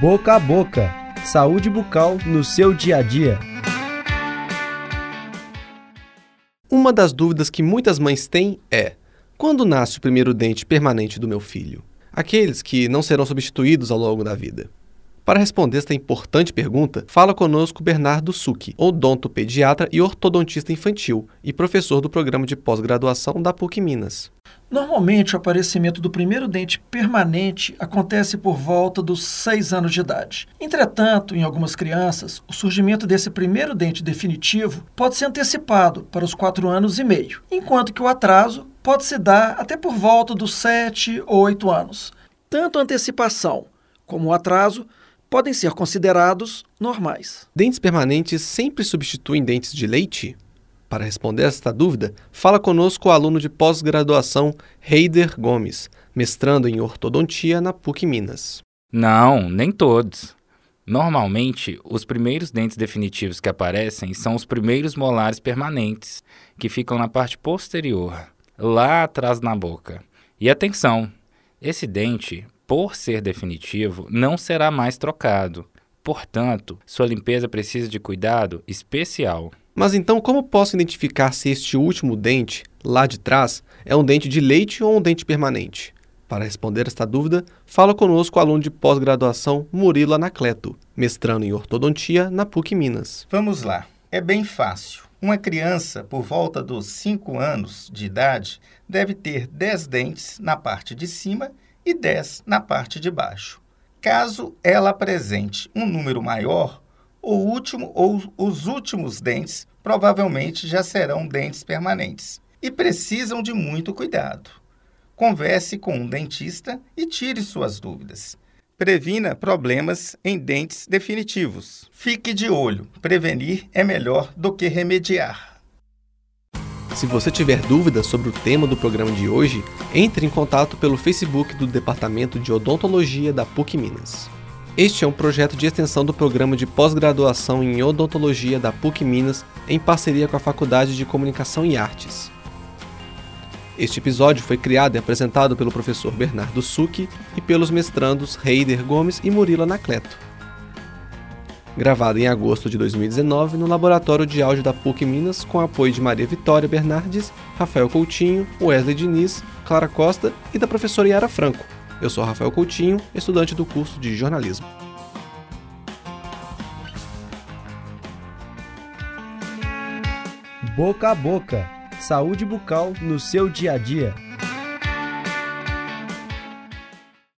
Boca a boca. Saúde bucal no seu dia a dia. Uma das dúvidas que muitas mães têm é: quando nasce o primeiro dente permanente do meu filho? Aqueles que não serão substituídos ao longo da vida. Para responder esta importante pergunta, fala conosco Bernardo Succhi, odontopediatra e ortodontista infantil e professor do programa de pós-graduação da PUC Minas. Normalmente, o aparecimento do primeiro dente permanente acontece por volta dos 6 anos de idade. Entretanto, em algumas crianças, o surgimento desse primeiro dente definitivo pode ser antecipado para os 4 anos e meio, enquanto que o atraso pode se dar até por volta dos 7 ou 8 anos. Tanto a antecipação como o atraso podem ser considerados normais. Dentes permanentes sempre substituem dentes de leite? Para responder esta dúvida, fala conosco o aluno de pós-graduação Heider Gomes, mestrando em ortodontia na PUC Minas. Não, nem todos. Normalmente, os primeiros dentes definitivos que aparecem são os primeiros molares permanentes, que ficam na parte posterior, lá atrás na boca. E atenção, esse dente por ser definitivo, não será mais trocado. Portanto, sua limpeza precisa de cuidado especial. Mas então, como posso identificar se este último dente, lá de trás, é um dente de leite ou um dente permanente? Para responder esta dúvida, fala conosco o aluno de pós-graduação Murilo Anacleto, mestrando em ortodontia na PUC Minas. Vamos lá. É bem fácil. Uma criança, por volta dos 5 anos de idade, deve ter 10 dentes na parte de cima e 10 na parte de baixo. Caso ela apresente um número maior, o último ou os últimos dentes provavelmente já serão dentes permanentes e precisam de muito cuidado. Converse com um dentista e tire suas dúvidas. Previna problemas em dentes definitivos. Fique de olho. Prevenir é melhor do que remediar. Se você tiver dúvidas sobre o tema do programa de hoje, entre em contato pelo Facebook do Departamento de Odontologia da PUC Minas. Este é um projeto de extensão do programa de pós-graduação em odontologia da PUC Minas em parceria com a Faculdade de Comunicação e Artes. Este episódio foi criado e apresentado pelo professor Bernardo Succhi e pelos mestrandos Heider Gomes e Murilo Anacleto gravado em agosto de 2019 no Laboratório de Áudio da PUC Minas, com apoio de Maria Vitória Bernardes, Rafael Coutinho, Wesley Diniz, Clara Costa e da professora Yara Franco. Eu sou Rafael Coutinho, estudante do curso de jornalismo. Boca a boca. Saúde bucal no seu dia a dia.